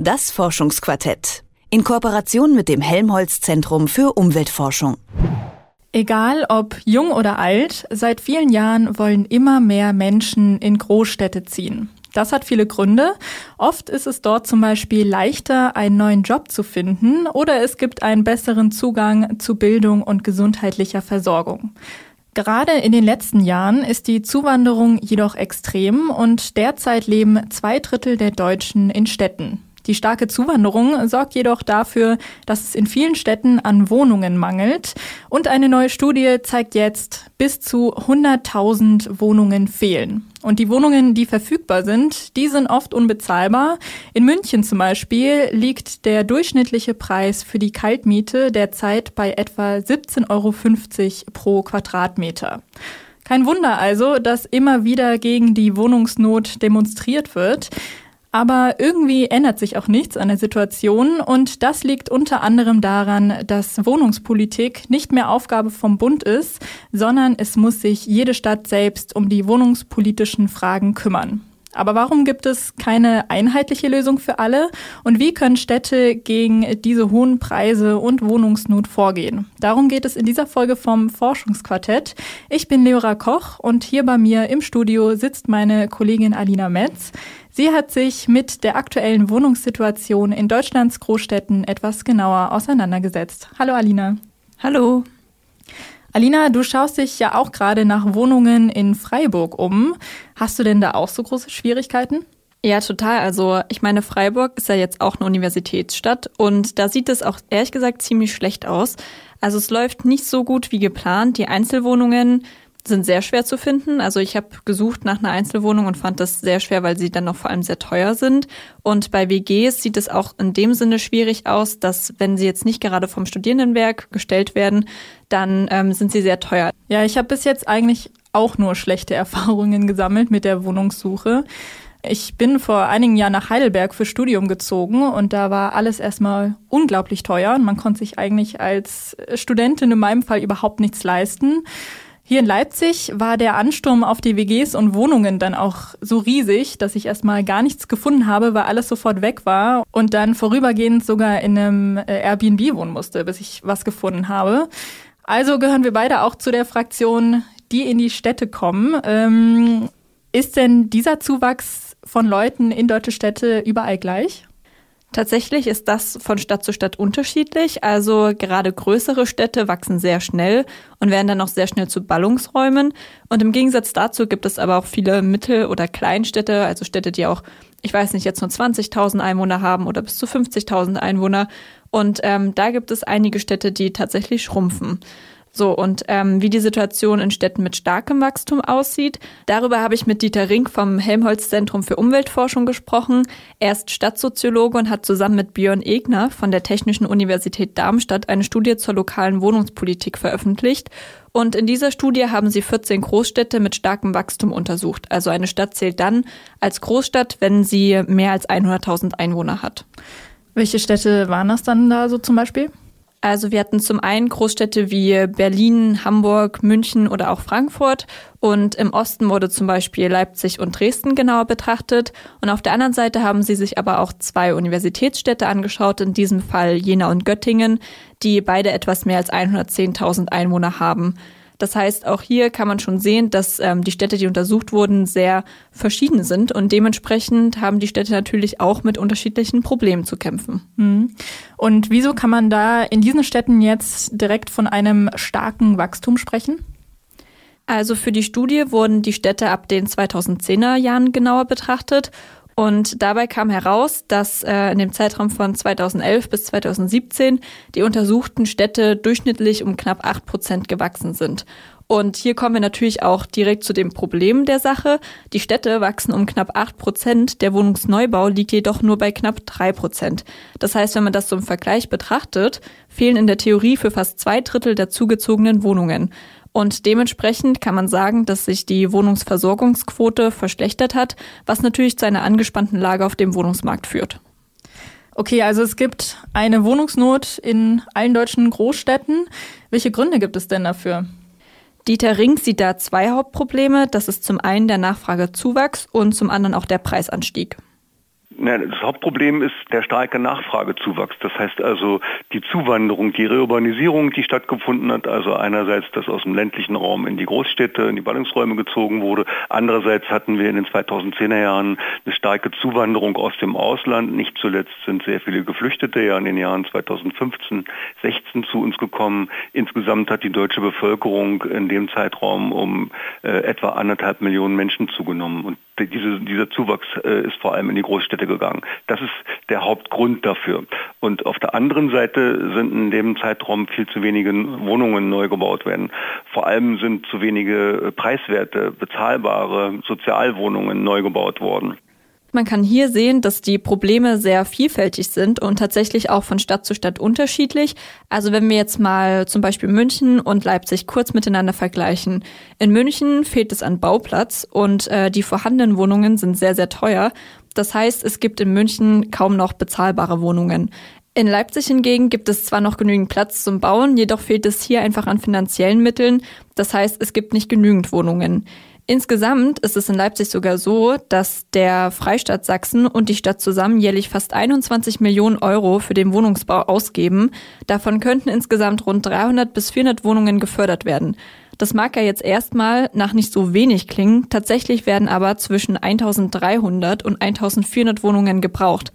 Das Forschungsquartett. In Kooperation mit dem Helmholtz Zentrum für Umweltforschung. Egal ob jung oder alt, seit vielen Jahren wollen immer mehr Menschen in Großstädte ziehen. Das hat viele Gründe. Oft ist es dort zum Beispiel leichter, einen neuen Job zu finden oder es gibt einen besseren Zugang zu Bildung und gesundheitlicher Versorgung. Gerade in den letzten Jahren ist die Zuwanderung jedoch extrem und derzeit leben zwei Drittel der Deutschen in Städten. Die starke Zuwanderung sorgt jedoch dafür, dass es in vielen Städten an Wohnungen mangelt. Und eine neue Studie zeigt jetzt, bis zu 100.000 Wohnungen fehlen. Und die Wohnungen, die verfügbar sind, die sind oft unbezahlbar. In München zum Beispiel liegt der durchschnittliche Preis für die Kaltmiete derzeit bei etwa 17,50 Euro pro Quadratmeter. Kein Wunder also, dass immer wieder gegen die Wohnungsnot demonstriert wird. Aber irgendwie ändert sich auch nichts an der Situation und das liegt unter anderem daran, dass Wohnungspolitik nicht mehr Aufgabe vom Bund ist, sondern es muss sich jede Stadt selbst um die wohnungspolitischen Fragen kümmern. Aber warum gibt es keine einheitliche Lösung für alle? Und wie können Städte gegen diese hohen Preise und Wohnungsnot vorgehen? Darum geht es in dieser Folge vom Forschungsquartett. Ich bin Leora Koch und hier bei mir im Studio sitzt meine Kollegin Alina Metz. Sie hat sich mit der aktuellen Wohnungssituation in Deutschlands Großstädten etwas genauer auseinandergesetzt. Hallo Alina. Hallo. Alina, du schaust dich ja auch gerade nach Wohnungen in Freiburg um. Hast du denn da auch so große Schwierigkeiten? Ja, total. Also ich meine, Freiburg ist ja jetzt auch eine Universitätsstadt und da sieht es auch ehrlich gesagt ziemlich schlecht aus. Also es läuft nicht so gut wie geplant. Die Einzelwohnungen sind sehr schwer zu finden. Also ich habe gesucht nach einer Einzelwohnung und fand das sehr schwer, weil sie dann noch vor allem sehr teuer sind. Und bei WGs sieht es auch in dem Sinne schwierig aus, dass wenn sie jetzt nicht gerade vom Studierendenwerk gestellt werden, dann ähm, sind sie sehr teuer. Ja, ich habe bis jetzt eigentlich auch nur schlechte Erfahrungen gesammelt mit der Wohnungssuche. Ich bin vor einigen Jahren nach Heidelberg für Studium gezogen und da war alles erstmal unglaublich teuer und man konnte sich eigentlich als Studentin in meinem Fall überhaupt nichts leisten. Hier in Leipzig war der Ansturm auf die WGs und Wohnungen dann auch so riesig, dass ich erstmal gar nichts gefunden habe, weil alles sofort weg war und dann vorübergehend sogar in einem äh, Airbnb wohnen musste, bis ich was gefunden habe. Also gehören wir beide auch zu der Fraktion, die in die Städte kommen. Ähm, ist denn dieser Zuwachs von Leuten in deutsche Städte überall gleich? Tatsächlich ist das von Stadt zu Stadt unterschiedlich. Also gerade größere Städte wachsen sehr schnell und werden dann auch sehr schnell zu Ballungsräumen. Und im Gegensatz dazu gibt es aber auch viele Mittel- oder Kleinstädte, also Städte, die auch, ich weiß nicht, jetzt nur 20.000 Einwohner haben oder bis zu 50.000 Einwohner. Und ähm, da gibt es einige Städte, die tatsächlich schrumpfen. So, und ähm, wie die Situation in Städten mit starkem Wachstum aussieht, darüber habe ich mit Dieter Rink vom Helmholtz Zentrum für Umweltforschung gesprochen. Er ist Stadtsoziologe und hat zusammen mit Björn Egner von der Technischen Universität Darmstadt eine Studie zur lokalen Wohnungspolitik veröffentlicht. Und in dieser Studie haben sie 14 Großstädte mit starkem Wachstum untersucht. Also eine Stadt zählt dann als Großstadt, wenn sie mehr als 100.000 Einwohner hat. Welche Städte waren das dann da so zum Beispiel? Also wir hatten zum einen Großstädte wie Berlin, Hamburg, München oder auch Frankfurt und im Osten wurde zum Beispiel Leipzig und Dresden genauer betrachtet und auf der anderen Seite haben sie sich aber auch zwei Universitätsstädte angeschaut, in diesem Fall Jena und Göttingen, die beide etwas mehr als 110.000 Einwohner haben. Das heißt, auch hier kann man schon sehen, dass ähm, die Städte, die untersucht wurden, sehr verschieden sind und dementsprechend haben die Städte natürlich auch mit unterschiedlichen Problemen zu kämpfen. Mhm. Und wieso kann man da in diesen Städten jetzt direkt von einem starken Wachstum sprechen? Also für die Studie wurden die Städte ab den 2010er Jahren genauer betrachtet und dabei kam heraus, dass äh, in dem Zeitraum von 2011 bis 2017 die untersuchten Städte durchschnittlich um knapp acht Prozent gewachsen sind. Und hier kommen wir natürlich auch direkt zu dem Problem der Sache. Die Städte wachsen um knapp acht Prozent, der Wohnungsneubau liegt jedoch nur bei knapp drei Prozent. Das heißt, wenn man das im Vergleich betrachtet, fehlen in der Theorie für fast zwei Drittel der zugezogenen Wohnungen. Und dementsprechend kann man sagen, dass sich die Wohnungsversorgungsquote verschlechtert hat, was natürlich zu einer angespannten Lage auf dem Wohnungsmarkt führt. Okay, also es gibt eine Wohnungsnot in allen deutschen Großstädten. Welche Gründe gibt es denn dafür? Dieter Ring sieht da zwei Hauptprobleme. Das ist zum einen der Nachfragezuwachs und zum anderen auch der Preisanstieg. Das Hauptproblem ist der starke Nachfragezuwachs. Das heißt also die Zuwanderung, die Reurbanisierung, die stattgefunden hat. Also einerseits, dass aus dem ländlichen Raum in die Großstädte, in die Ballungsräume gezogen wurde. Andererseits hatten wir in den 2010er Jahren eine starke Zuwanderung aus dem Ausland. Nicht zuletzt sind sehr viele Geflüchtete ja in den Jahren 2015, 16 zu uns gekommen. Insgesamt hat die deutsche Bevölkerung in dem Zeitraum um äh, etwa anderthalb Millionen Menschen zugenommen. Und diese, dieser Zuwachs äh, ist vor allem in die Großstädte gegangen. Das ist der Hauptgrund dafür. Und auf der anderen Seite sind in dem Zeitraum viel zu wenige Wohnungen neu gebaut werden. Vor allem sind zu wenige äh, preiswerte, bezahlbare Sozialwohnungen neu gebaut worden. Man kann hier sehen, dass die Probleme sehr vielfältig sind und tatsächlich auch von Stadt zu Stadt unterschiedlich. Also wenn wir jetzt mal zum Beispiel München und Leipzig kurz miteinander vergleichen. In München fehlt es an Bauplatz und äh, die vorhandenen Wohnungen sind sehr, sehr teuer. Das heißt, es gibt in München kaum noch bezahlbare Wohnungen. In Leipzig hingegen gibt es zwar noch genügend Platz zum Bauen, jedoch fehlt es hier einfach an finanziellen Mitteln. Das heißt, es gibt nicht genügend Wohnungen. Insgesamt ist es in Leipzig sogar so, dass der Freistaat Sachsen und die Stadt zusammen jährlich fast 21 Millionen Euro für den Wohnungsbau ausgeben. Davon könnten insgesamt rund 300 bis 400 Wohnungen gefördert werden. Das mag ja jetzt erstmal nach nicht so wenig klingen, tatsächlich werden aber zwischen 1300 und 1400 Wohnungen gebraucht.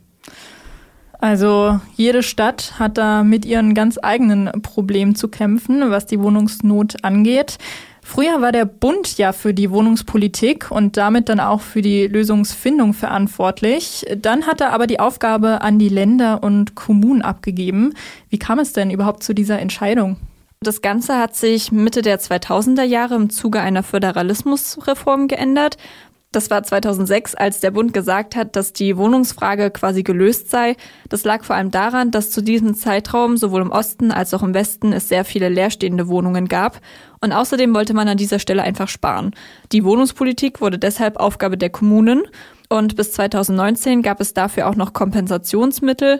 Also jede Stadt hat da mit ihren ganz eigenen Problemen zu kämpfen, was die Wohnungsnot angeht. Früher war der Bund ja für die Wohnungspolitik und damit dann auch für die Lösungsfindung verantwortlich. Dann hat er aber die Aufgabe an die Länder und Kommunen abgegeben. Wie kam es denn überhaupt zu dieser Entscheidung? Das Ganze hat sich Mitte der 2000er Jahre im Zuge einer Föderalismusreform geändert. Das war 2006, als der Bund gesagt hat, dass die Wohnungsfrage quasi gelöst sei. Das lag vor allem daran, dass zu diesem Zeitraum sowohl im Osten als auch im Westen es sehr viele leerstehende Wohnungen gab. Und außerdem wollte man an dieser Stelle einfach sparen. Die Wohnungspolitik wurde deshalb Aufgabe der Kommunen. Und bis 2019 gab es dafür auch noch Kompensationsmittel.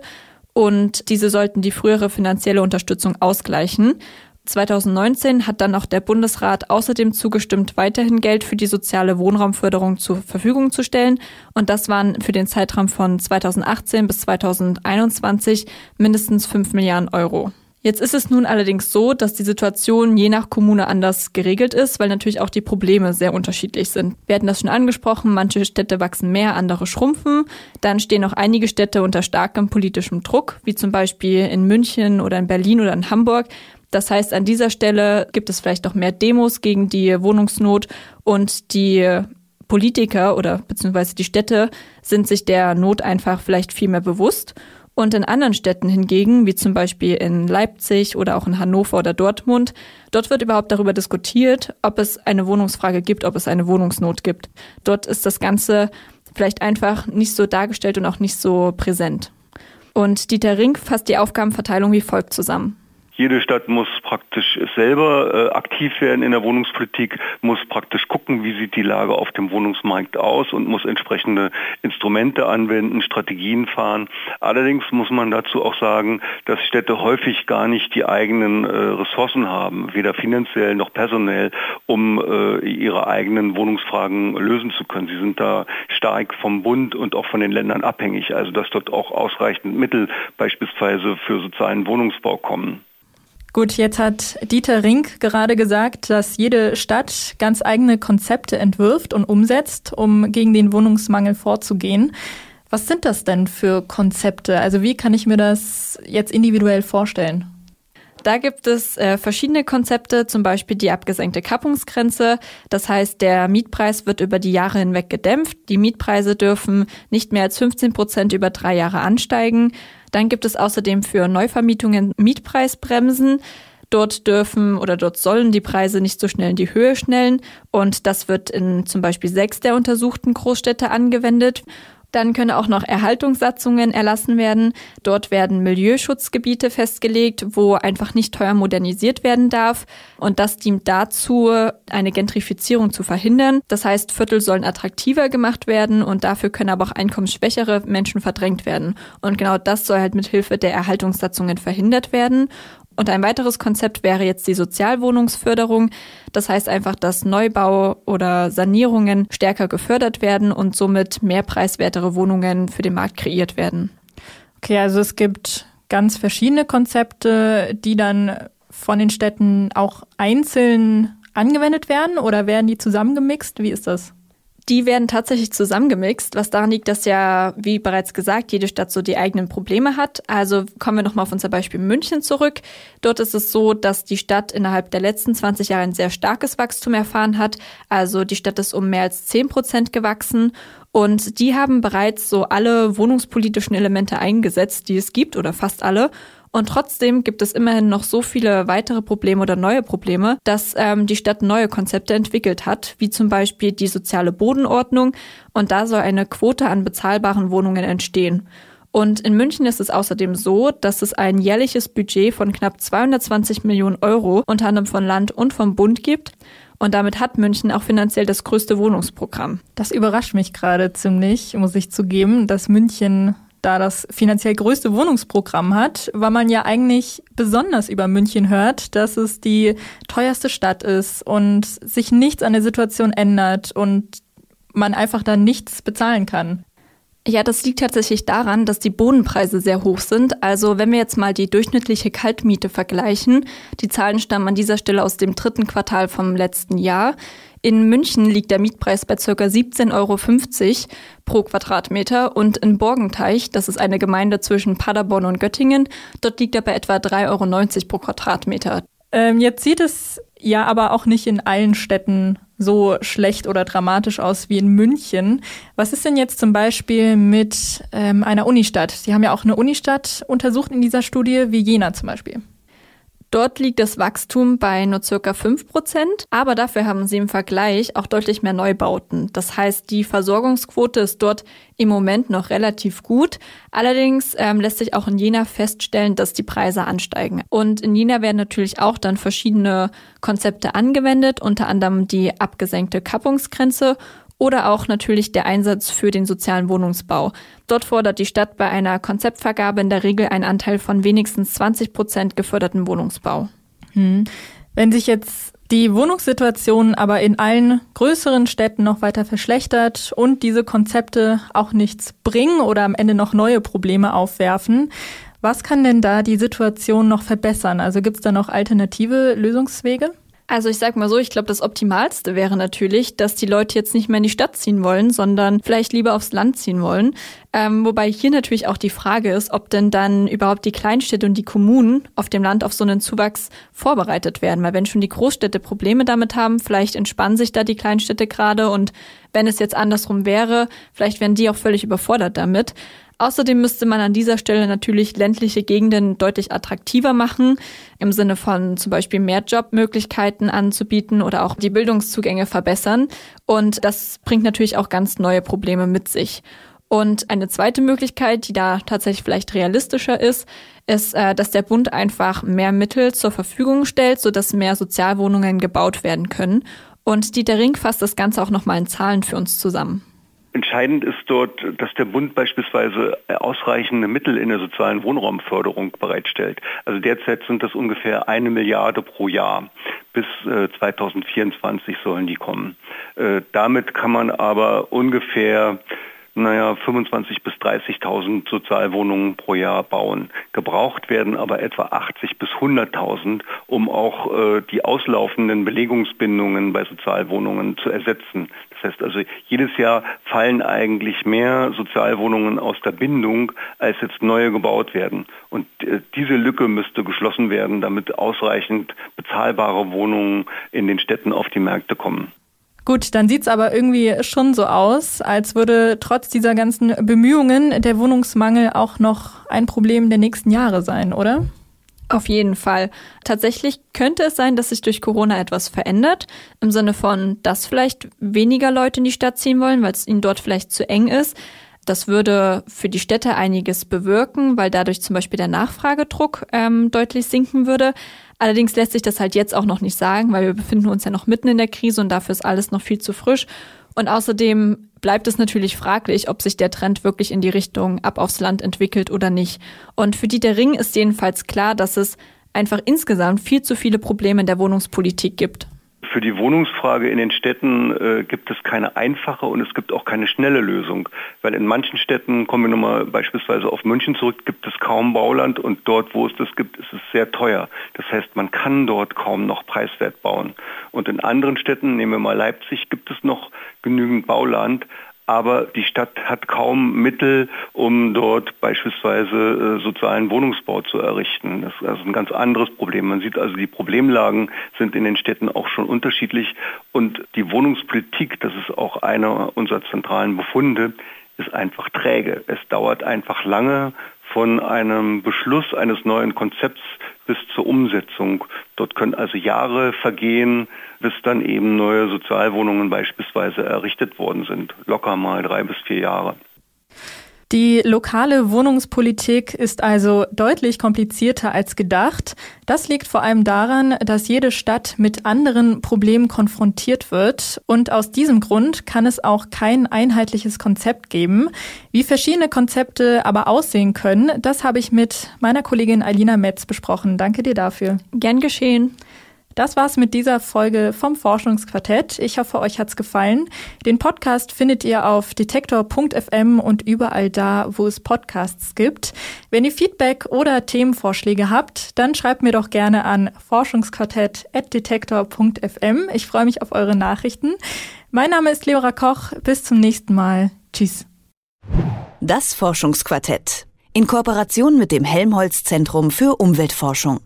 Und diese sollten die frühere finanzielle Unterstützung ausgleichen. 2019 hat dann auch der Bundesrat außerdem zugestimmt, weiterhin Geld für die soziale Wohnraumförderung zur Verfügung zu stellen. Und das waren für den Zeitraum von 2018 bis 2021 mindestens 5 Milliarden Euro. Jetzt ist es nun allerdings so, dass die Situation je nach Kommune anders geregelt ist, weil natürlich auch die Probleme sehr unterschiedlich sind. Wir hatten das schon angesprochen, manche Städte wachsen mehr, andere schrumpfen. Dann stehen auch einige Städte unter starkem politischem Druck, wie zum Beispiel in München oder in Berlin oder in Hamburg. Das heißt, an dieser Stelle gibt es vielleicht auch mehr Demos gegen die Wohnungsnot und die Politiker oder beziehungsweise die Städte sind sich der Not einfach vielleicht viel mehr bewusst. Und in anderen Städten hingegen, wie zum Beispiel in Leipzig oder auch in Hannover oder Dortmund, dort wird überhaupt darüber diskutiert, ob es eine Wohnungsfrage gibt, ob es eine Wohnungsnot gibt. Dort ist das Ganze vielleicht einfach nicht so dargestellt und auch nicht so präsent. Und Dieter Rink fasst die Aufgabenverteilung wie folgt zusammen. Jede Stadt muss praktisch selber äh, aktiv werden in der Wohnungspolitik, muss praktisch gucken, wie sieht die Lage auf dem Wohnungsmarkt aus und muss entsprechende Instrumente anwenden, Strategien fahren. Allerdings muss man dazu auch sagen, dass Städte häufig gar nicht die eigenen äh, Ressourcen haben, weder finanziell noch personell, um äh, ihre eigenen Wohnungsfragen lösen zu können. Sie sind da stark vom Bund und auch von den Ländern abhängig, also dass dort auch ausreichend Mittel beispielsweise für sozialen Wohnungsbau kommen. Gut, jetzt hat Dieter Rink gerade gesagt, dass jede Stadt ganz eigene Konzepte entwirft und umsetzt, um gegen den Wohnungsmangel vorzugehen. Was sind das denn für Konzepte? Also wie kann ich mir das jetzt individuell vorstellen? Da gibt es äh, verschiedene Konzepte, zum Beispiel die abgesenkte Kappungsgrenze. Das heißt, der Mietpreis wird über die Jahre hinweg gedämpft. Die Mietpreise dürfen nicht mehr als 15 Prozent über drei Jahre ansteigen. Dann gibt es außerdem für Neuvermietungen Mietpreisbremsen. Dort dürfen oder dort sollen die Preise nicht so schnell in die Höhe schnellen. Und das wird in zum Beispiel sechs der untersuchten Großstädte angewendet. Dann können auch noch Erhaltungssatzungen erlassen werden. Dort werden Milieuschutzgebiete festgelegt, wo einfach nicht teuer modernisiert werden darf. Und das dient dazu, eine Gentrifizierung zu verhindern. Das heißt, Viertel sollen attraktiver gemacht werden und dafür können aber auch einkommensschwächere Menschen verdrängt werden. Und genau das soll halt mit Hilfe der Erhaltungssatzungen verhindert werden. Und ein weiteres Konzept wäre jetzt die Sozialwohnungsförderung. Das heißt einfach, dass Neubau oder Sanierungen stärker gefördert werden und somit mehr preiswertere Wohnungen für den Markt kreiert werden. Okay, also es gibt ganz verschiedene Konzepte, die dann von den Städten auch einzeln angewendet werden oder werden die zusammengemixt? Wie ist das? Die werden tatsächlich zusammengemixt, was daran liegt, dass ja, wie bereits gesagt, jede Stadt so die eigenen Probleme hat. Also kommen wir nochmal auf unser Beispiel München zurück. Dort ist es so, dass die Stadt innerhalb der letzten 20 Jahre ein sehr starkes Wachstum erfahren hat. Also die Stadt ist um mehr als 10 Prozent gewachsen. Und die haben bereits so alle wohnungspolitischen Elemente eingesetzt, die es gibt, oder fast alle. Und trotzdem gibt es immerhin noch so viele weitere Probleme oder neue Probleme, dass ähm, die Stadt neue Konzepte entwickelt hat, wie zum Beispiel die soziale Bodenordnung. Und da soll eine Quote an bezahlbaren Wohnungen entstehen. Und in München ist es außerdem so, dass es ein jährliches Budget von knapp 220 Millionen Euro unter anderem von Land und vom Bund gibt. Und damit hat München auch finanziell das größte Wohnungsprogramm. Das überrascht mich gerade ziemlich, muss ich zugeben, dass München da das finanziell größte Wohnungsprogramm hat, weil man ja eigentlich besonders über München hört, dass es die teuerste Stadt ist und sich nichts an der Situation ändert und man einfach da nichts bezahlen kann. Ja, das liegt tatsächlich daran, dass die Bodenpreise sehr hoch sind. Also wenn wir jetzt mal die durchschnittliche Kaltmiete vergleichen, die Zahlen stammen an dieser Stelle aus dem dritten Quartal vom letzten Jahr. In München liegt der Mietpreis bei ca. 17,50 Euro pro Quadratmeter und in Borgenteich, das ist eine Gemeinde zwischen Paderborn und Göttingen, dort liegt er bei etwa 3,90 Euro pro Quadratmeter. Ähm, jetzt sieht es ja aber auch nicht in allen Städten so schlecht oder dramatisch aus wie in München. Was ist denn jetzt zum Beispiel mit ähm, einer Unistadt? Sie haben ja auch eine Unistadt untersucht in dieser Studie, wie Jena zum Beispiel. Dort liegt das Wachstum bei nur circa 5 Prozent, aber dafür haben sie im Vergleich auch deutlich mehr Neubauten. Das heißt, die Versorgungsquote ist dort im Moment noch relativ gut. Allerdings ähm, lässt sich auch in Jena feststellen, dass die Preise ansteigen. Und in Jena werden natürlich auch dann verschiedene Konzepte angewendet, unter anderem die abgesenkte Kappungsgrenze oder auch natürlich der Einsatz für den sozialen Wohnungsbau. Dort fordert die Stadt bei einer Konzeptvergabe in der Regel einen Anteil von wenigstens 20 Prozent geförderten Wohnungsbau. Hm. Wenn sich jetzt die Wohnungssituation aber in allen größeren Städten noch weiter verschlechtert und diese Konzepte auch nichts bringen oder am Ende noch neue Probleme aufwerfen, was kann denn da die Situation noch verbessern? Also gibt es da noch alternative Lösungswege? Also ich sag mal so, ich glaube, das Optimalste wäre natürlich, dass die Leute jetzt nicht mehr in die Stadt ziehen wollen, sondern vielleicht lieber aufs Land ziehen wollen. Ähm, wobei hier natürlich auch die Frage ist, ob denn dann überhaupt die Kleinstädte und die Kommunen auf dem Land auf so einen Zuwachs vorbereitet werden. Weil wenn schon die Großstädte Probleme damit haben, vielleicht entspannen sich da die Kleinstädte gerade und wenn es jetzt andersrum wäre, vielleicht wären die auch völlig überfordert damit. Außerdem müsste man an dieser Stelle natürlich ländliche Gegenden deutlich attraktiver machen, im Sinne von zum Beispiel mehr Jobmöglichkeiten anzubieten oder auch die Bildungszugänge verbessern. Und das bringt natürlich auch ganz neue Probleme mit sich. Und eine zweite Möglichkeit, die da tatsächlich vielleicht realistischer ist, ist, äh, dass der Bund einfach mehr Mittel zur Verfügung stellt, sodass mehr Sozialwohnungen gebaut werden können. Und Dieter Ring fasst das Ganze auch nochmal in Zahlen für uns zusammen. Entscheidend ist dort, dass der Bund beispielsweise ausreichende Mittel in der sozialen Wohnraumförderung bereitstellt. Also derzeit sind das ungefähr eine Milliarde pro Jahr. Bis 2024 äh, sollen die kommen. Äh, damit kann man aber ungefähr naja, 25.000 bis 30.000 Sozialwohnungen pro Jahr bauen. Gebraucht werden aber etwa 80 bis 100.000, um auch äh, die auslaufenden Belegungsbindungen bei Sozialwohnungen zu ersetzen. Das heißt also, jedes Jahr fallen eigentlich mehr Sozialwohnungen aus der Bindung, als jetzt neue gebaut werden. Und äh, diese Lücke müsste geschlossen werden, damit ausreichend bezahlbare Wohnungen in den Städten auf die Märkte kommen. Gut, dann sieht's aber irgendwie schon so aus, als würde trotz dieser ganzen Bemühungen der Wohnungsmangel auch noch ein Problem der nächsten Jahre sein, oder? Auf jeden Fall. Tatsächlich könnte es sein, dass sich durch Corona etwas verändert, im Sinne von, dass vielleicht weniger Leute in die Stadt ziehen wollen, weil es ihnen dort vielleicht zu eng ist. Das würde für die Städte einiges bewirken, weil dadurch zum Beispiel der Nachfragedruck ähm, deutlich sinken würde. Allerdings lässt sich das halt jetzt auch noch nicht sagen, weil wir befinden uns ja noch mitten in der Krise und dafür ist alles noch viel zu frisch. Und außerdem bleibt es natürlich fraglich, ob sich der Trend wirklich in die Richtung ab aufs Land entwickelt oder nicht. Und für Dieter Ring ist jedenfalls klar, dass es einfach insgesamt viel zu viele Probleme in der Wohnungspolitik gibt. Für die Wohnungsfrage in den Städten äh, gibt es keine einfache und es gibt auch keine schnelle Lösung. Weil in manchen Städten, kommen wir nochmal beispielsweise auf München zurück, gibt es kaum Bauland und dort, wo es das gibt, ist es sehr teuer. Das heißt, man kann dort kaum noch preiswert bauen. Und in anderen Städten, nehmen wir mal Leipzig, gibt es noch genügend Bauland, aber die Stadt hat kaum Mittel, um dort beispielsweise äh, sozialen Wohnungsbau zu errichten. Das ist also ein ganz anderes Problem. Man sieht also, die Problemlagen sind in den Städten auch schon unterschiedlich und die Wohnungspolitik, das ist auch einer unserer zentralen Befunde, ist einfach träge. Es dauert einfach lange von einem Beschluss eines neuen Konzepts bis zur Umsetzung. Dort können also Jahre vergehen, bis dann eben neue Sozialwohnungen beispielsweise errichtet worden sind. Locker mal drei bis vier Jahre. Die lokale Wohnungspolitik ist also deutlich komplizierter als gedacht. Das liegt vor allem daran, dass jede Stadt mit anderen Problemen konfrontiert wird und aus diesem Grund kann es auch kein einheitliches Konzept geben. Wie verschiedene Konzepte aber aussehen können, das habe ich mit meiner Kollegin Alina Metz besprochen. Danke dir dafür. Gern geschehen. Das war's mit dieser Folge vom Forschungsquartett. Ich hoffe, euch hat's gefallen. Den Podcast findet ihr auf detektor.fm und überall da, wo es Podcasts gibt. Wenn ihr Feedback oder Themenvorschläge habt, dann schreibt mir doch gerne an forschungsquartett.detektor.fm. Ich freue mich auf eure Nachrichten. Mein Name ist Leora Koch. Bis zum nächsten Mal. Tschüss. Das Forschungsquartett in Kooperation mit dem Helmholtz Zentrum für Umweltforschung.